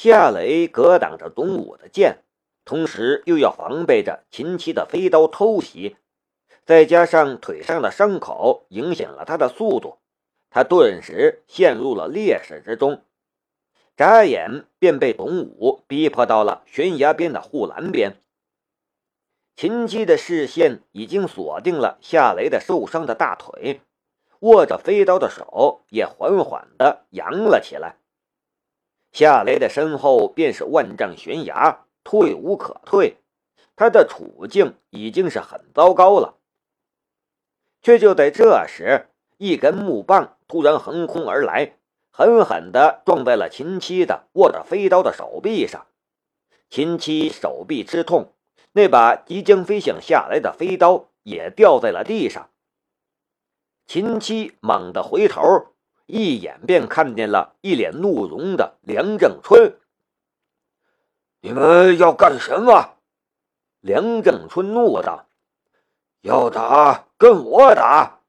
夏雷格挡着董武的剑，同时又要防备着秦七的飞刀偷袭，再加上腿上的伤口影响了他的速度，他顿时陷入了劣势之中。眨眼便被董武逼迫到了悬崖边的护栏边。秦七的视线已经锁定了夏雷的受伤的大腿，握着飞刀的手也缓缓地扬了起来。夏雷的身后便是万丈悬崖，退无可退，他的处境已经是很糟糕了。却就在这时，一根木棒突然横空而来，狠狠地撞在了秦七的握着飞刀的手臂上。秦七手臂之痛。那把即将飞向下来的飞刀也掉在了地上。秦七猛地回头，一眼便看见了一脸怒容的梁正春。你们要干什么？梁正春怒道：“要打，跟我打！”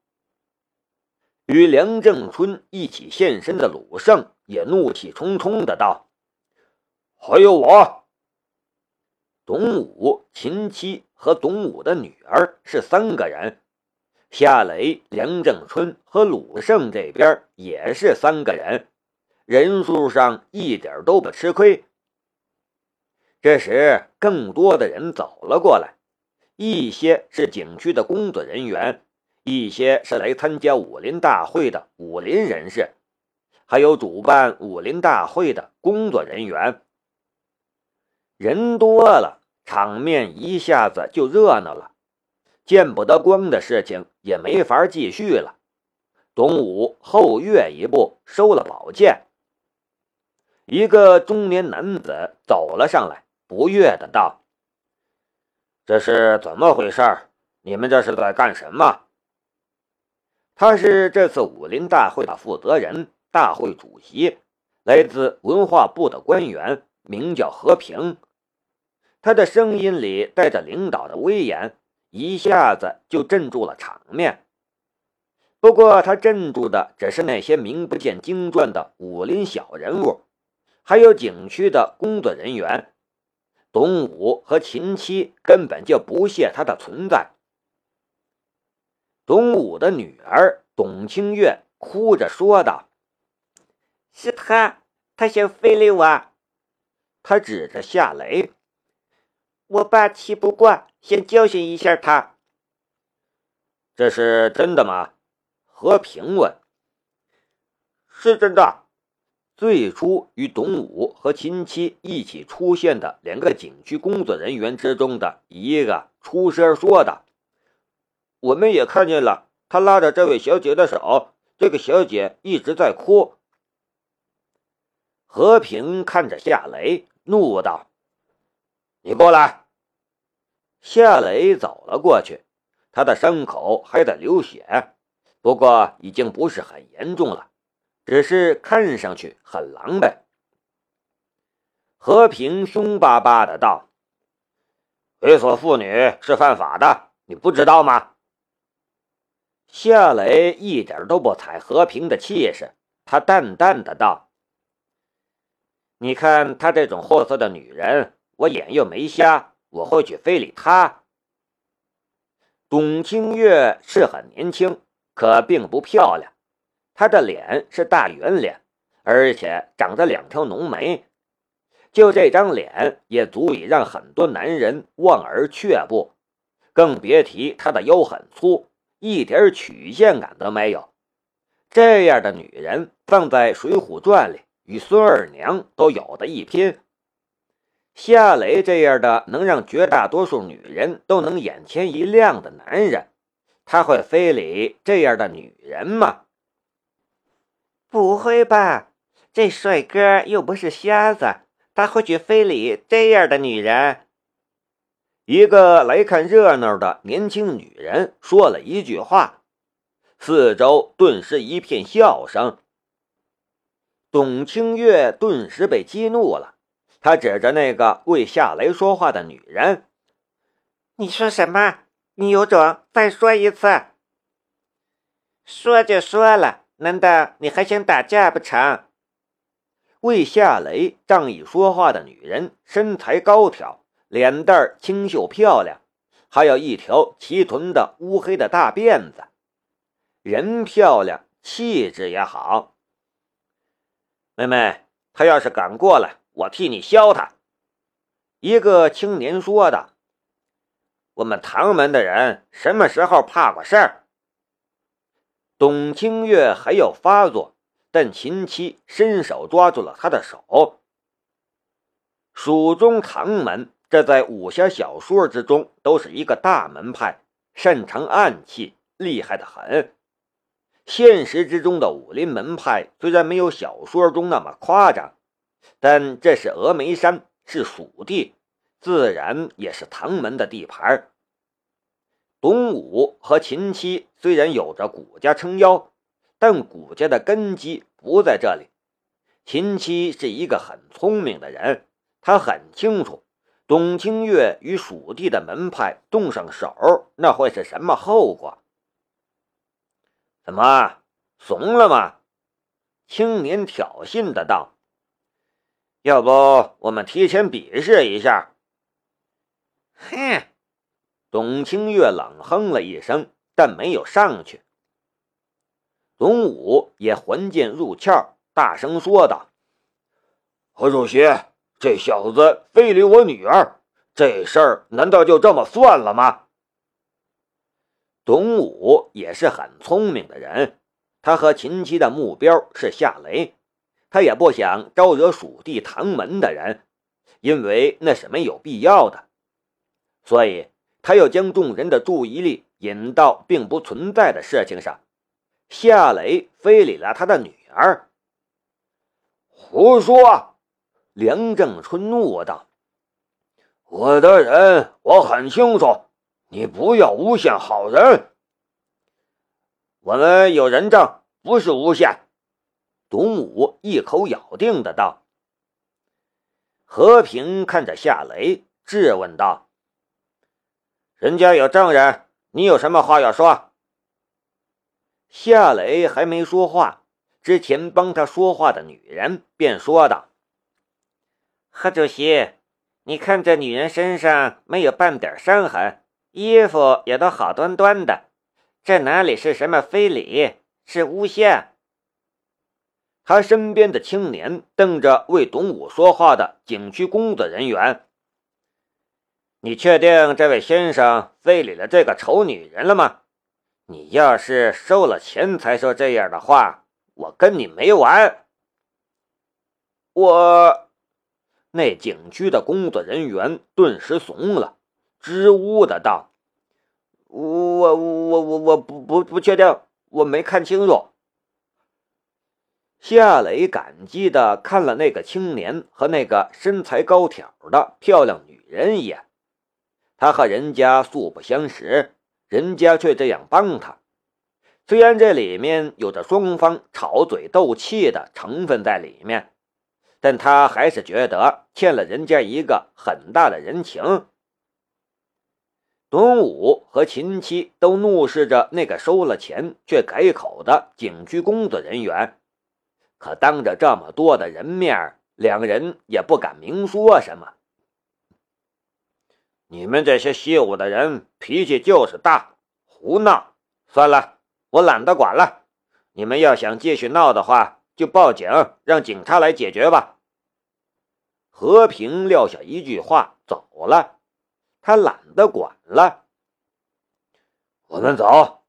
与梁正春一起现身的鲁胜也怒气冲冲的道：“还有我。”董武、秦七和董武的女儿是三个人，夏雷、梁正春和鲁胜这边也是三个人，人数上一点都不吃亏。这时，更多的人走了过来，一些是景区的工作人员，一些是来参加武林大会的武林人士，还有主办武林大会的工作人员。人多了。场面一下子就热闹了，见不得光的事情也没法继续了。董武后跃一步，收了宝剑。一个中年男子走了上来，不悦的道：“这是怎么回事？你们这是在干什么？”他是这次武林大会的负责人，大会主席，来自文化部的官员，名叫和平。他的声音里带着领导的威严，一下子就镇住了场面。不过，他镇住的只是那些名不见经传的武林小人物，还有景区的工作人员。董武和秦七根本就不屑他的存在。董武的女儿董清月哭着说道：“是他，他想非礼我。”他指着夏雷。我爸气不过，先教训一下他。这是真的吗？和平问。是真的。最初与董武和秦七一起出现的两个景区工作人员之中的一个出声说的：“我们也看见了，他拉着这位小姐的手，这个小姐一直在哭。”和平看着夏雷，怒道。你过来。夏雷走了过去，他的伤口还在流血，不过已经不是很严重了，只是看上去很狼狈。和平凶巴巴的道：“猥琐妇女是犯法的，你不知道吗？”夏雷一点都不踩和平的气势，他淡淡的道：“你看她这种货色的女人。”我眼又没瞎，我会去非礼她。董清月是很年轻，可并不漂亮。她的脸是大圆脸，而且长着两条浓眉，就这张脸也足以让很多男人望而却步，更别提她的腰很粗，一点曲线感都没有。这样的女人放在《水浒传》里，与孙二娘都有的一拼。夏雷这样的能让绝大多数女人都能眼前一亮的男人，他会非礼这样的女人吗？不会吧，这帅哥又不是瞎子，他会去非礼这样的女人？一个来看热闹的年轻女人说了一句话，四周顿时一片笑声。董清月顿时被激怒了。他指着那个为夏雷说话的女人：“你说什么？你有种再说一次！说就说了，难道你还想打架不成？”为夏雷仗义说话的女人，身材高挑，脸蛋儿清秀漂亮，还有一条齐臀的乌黑的大辫子，人漂亮，气质也好。妹妹，他要是敢过来，我替你削他。一个青年说道：“我们唐门的人什么时候怕过事儿？”董清月还要发作。但秦七伸手抓住了他的手。蜀中唐门，这在武侠小说之中都是一个大门派，擅长暗器，厉害的很。现实之中的武林门派虽然没有小说中那么夸张，但这是峨眉山，是蜀地，自然也是唐门的地盘。董武和秦七虽然有着古家撑腰。但古家的根基不在这里。秦七是一个很聪明的人，他很清楚董清月与蜀地的门派动上手，那会是什么后果。怎么怂了吗？青年挑衅的道：“要不我们提前比试一下？”哼！董清月冷哼了一声，但没有上去。董武也魂剑入鞘，大声说道：“何主席，这小子非礼我女儿，这事儿难道就这么算了吗？”董武也是很聪明的人，他和秦七的目标是夏雷，他也不想招惹蜀地唐门的人，因为那是没有必要的，所以他要将众人的注意力引到并不存在的事情上。夏雷非礼了他的女儿，胡说！梁正春怒道：“我的人我很清楚，你不要诬陷好人。我们有人证，不是诬陷。”董武一口咬定的道。和平看着夏雷，质问道：“人家有证人，你有什么话要说？”夏雷还没说话，之前帮他说话的女人便说道：“何主席，你看这女人身上没有半点伤痕，衣服也都好端端的，这哪里是什么非礼，是诬陷？”他身边的青年瞪着为董武说话的景区工作人员：“你确定这位先生非礼了这个丑女人了吗？”你要是收了钱才说这样的话，我跟你没完。我那景区的工作人员顿时怂了，支吾的道：“我我我我我不不不确定，我没看清楚。”夏磊感激的看了那个青年和那个身材高挑的漂亮女人一眼，他和人家素不相识。人家却这样帮他，虽然这里面有着双方吵嘴斗气的成分在里面，但他还是觉得欠了人家一个很大的人情。董武和秦七都怒视着那个收了钱却改口的警局工作人员，可当着这么多的人面，两人也不敢明说什么。你们这些习武的人脾气就是大，胡闹！算了，我懒得管了。你们要想继续闹的话，就报警，让警察来解决吧。和平撂下一句话走了，他懒得管了。我们走。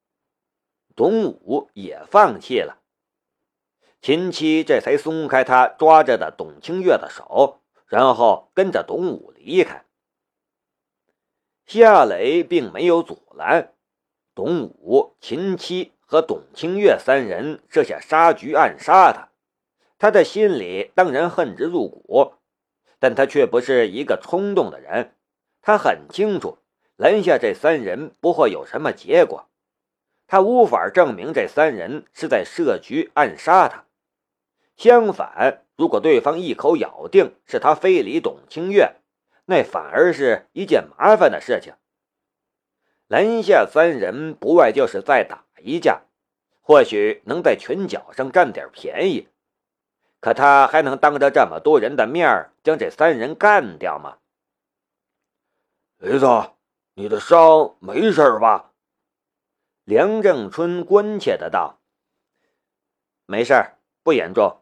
董武也放弃了。秦七这才松开他抓着的董清月的手，然后跟着董武离开。夏磊并没有阻拦，董武、秦七和董清月三人设下杀局暗杀他，他的心里当然恨之入骨，但他却不是一个冲动的人，他很清楚拦下这三人不会有什么结果，他无法证明这三人是在设局暗杀他，相反，如果对方一口咬定是他非礼董清月。那反而是一件麻烦的事情。拦下三人，不外就是再打一架，或许能在拳脚上占点便宜。可他还能当着这么多人的面将这三人干掉吗？雷子，你的伤没事吧？梁正春关切的道：“没事不严重。”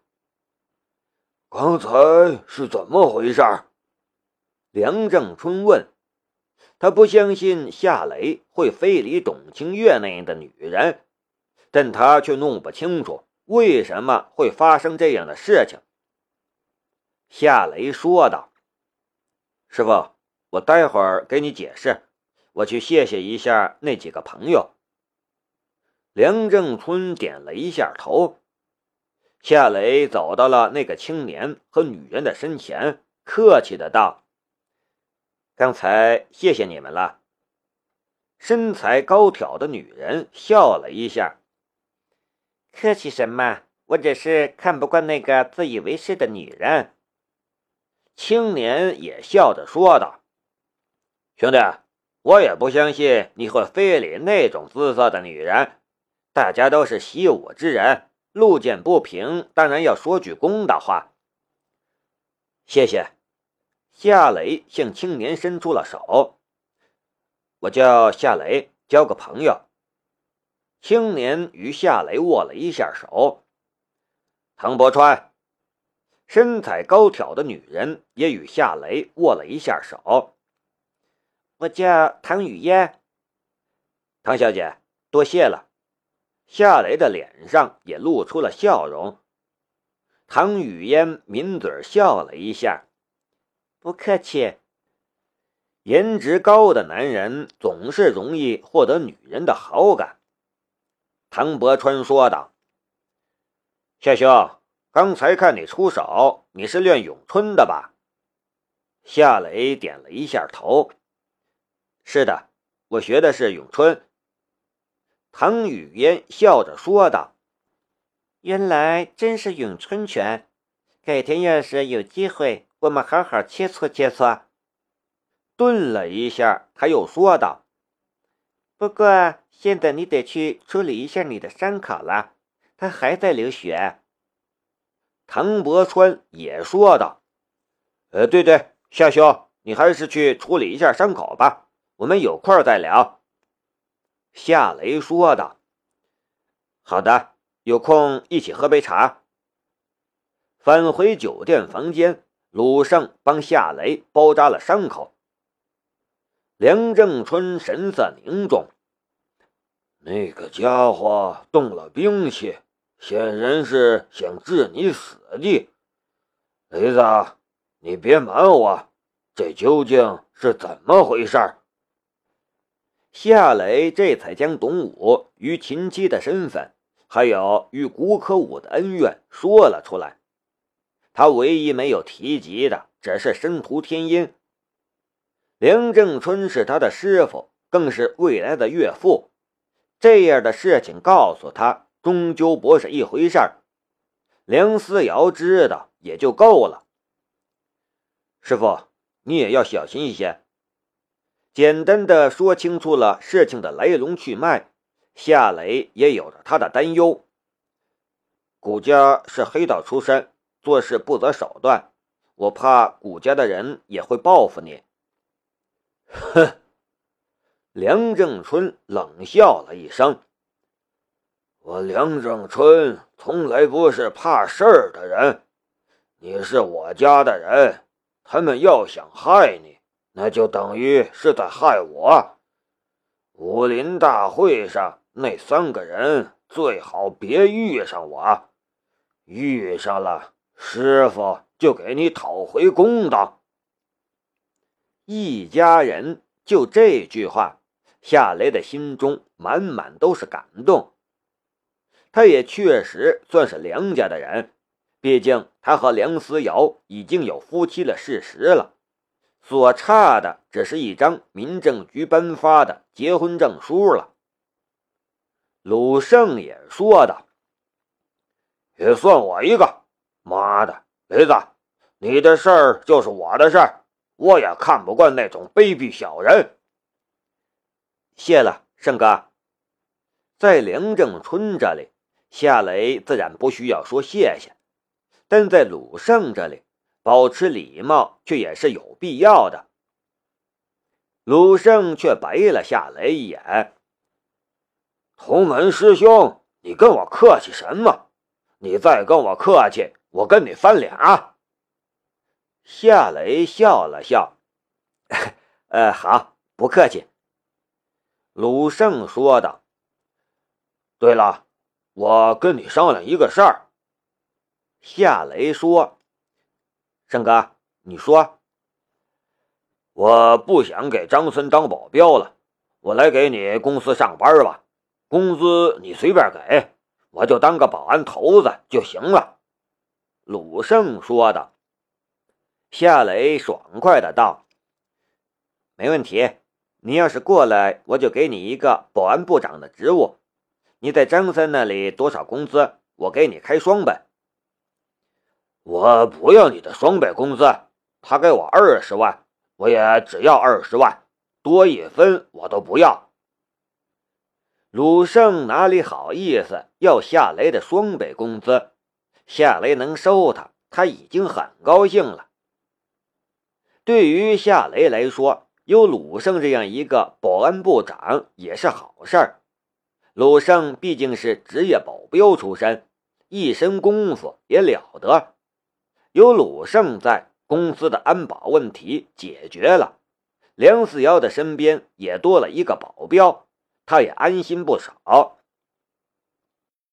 刚才是怎么回事？梁正春问。他不相信夏雷会非礼董清月那样的女人，但他却弄不清楚为什么会发生这样的事情。夏雷说道：“师傅，我待会儿给你解释。我去谢谢一下那几个朋友。”梁正春点了一下头。夏雷走到了那个青年和女人的身前，客气的道。刚才谢谢你们了。身材高挑的女人笑了一下。客气什么？我只是看不惯那个自以为是的女人。青年也笑着说道：“兄弟，我也不相信你会非礼那种姿色的女人。大家都是习武之人，路见不平，当然要说句公道话。谢谢。”夏雷向青年伸出了手，我叫夏雷，交个朋友。青年与夏雷握了一下手。唐伯川，身材高挑的女人也与夏雷握了一下手。我叫唐雨嫣，唐小姐，多谢了。夏雷的脸上也露出了笑容。唐雨嫣抿嘴笑了一下。不客气。颜值高的男人总是容易获得女人的好感。唐伯川说道：“夏兄，刚才看你出手，你是练咏春的吧？”夏雷点了一下头：“是的，我学的是咏春。”唐雨嫣笑着说道：“原来真是咏春拳，改天要是有机会。”我们好好切磋切磋。顿了一下，他又说道：“不过现在你得去处理一下你的伤口了，他还在流血。”唐伯川也说道：“呃，对对，夏兄，你还是去处理一下伤口吧，我们有空再聊。”夏雷说道：“好的，有空一起喝杯茶。”返回酒店房间。鲁胜帮夏雷包扎了伤口。梁正春神色凝重，那个家伙动了兵器，显然是想置你死地。雷子，你别瞒我，这究竟是怎么回事？夏雷这才将董武与秦七的身份，还有与古可武的恩怨说了出来。他唯一没有提及的，只是申屠天音。梁正春是他的师傅，更是未来的岳父。这样的事情告诉他，终究不是一回事儿。梁思瑶知道也就够了。师傅，你也要小心一些。简单的说清楚了事情的来龙去脉，夏雷也有着他的担忧。古家是黑道出身。做事不择手段，我怕古家的人也会报复你。哼！梁正春冷笑了一声：“我梁正春从来不是怕事儿的人。你是我家的人，他们要想害你，那就等于是在害我。武林大会上那三个人最好别遇上我，遇上了。”师傅就给你讨回公道。一家人就这句话，夏雷的心中满满都是感动。他也确实算是梁家的人，毕竟他和梁思瑶已经有夫妻的事实了，所差的只是一张民政局颁发的结婚证书了。鲁胜也说道：“也算我一个。”妈的，雷子，你的事儿就是我的事儿，我也看不惯那种卑鄙小人。谢了，胜哥。在梁正春这里，夏雷自然不需要说谢谢。但在鲁胜这里，保持礼貌却也是有必要的。鲁胜却白了夏雷一眼：“同门师兄，你跟我客气什么？你再跟我客气，我跟你翻脸啊！”夏雷笑了笑：“ 呃，好，不客气。”鲁胜说道：“对了，我跟你商量一个事儿。”夏雷说：“胜哥，你说，我不想给张森当保镖了，我来给你公司上班吧，工资你随便给，我就当个保安头子就行了。”鲁胜说的。夏雷爽快的道：“没问题，你要是过来，我就给你一个保安部长的职务。你在张森那里多少工资，我给你开双倍。”我不要你的双倍工资，他给我二十万，我也只要二十万，多一分我都不要。鲁胜哪里好意思要夏雷的双倍工资？夏雷能收他，他已经很高兴了。对于夏雷来说，有鲁胜这样一个保安部长也是好事儿。鲁胜毕竟是职业保镖出身，一身功夫也了得。有鲁胜在，公司的安保问题解决了，梁四瑶的身边也多了一个保镖，他也安心不少。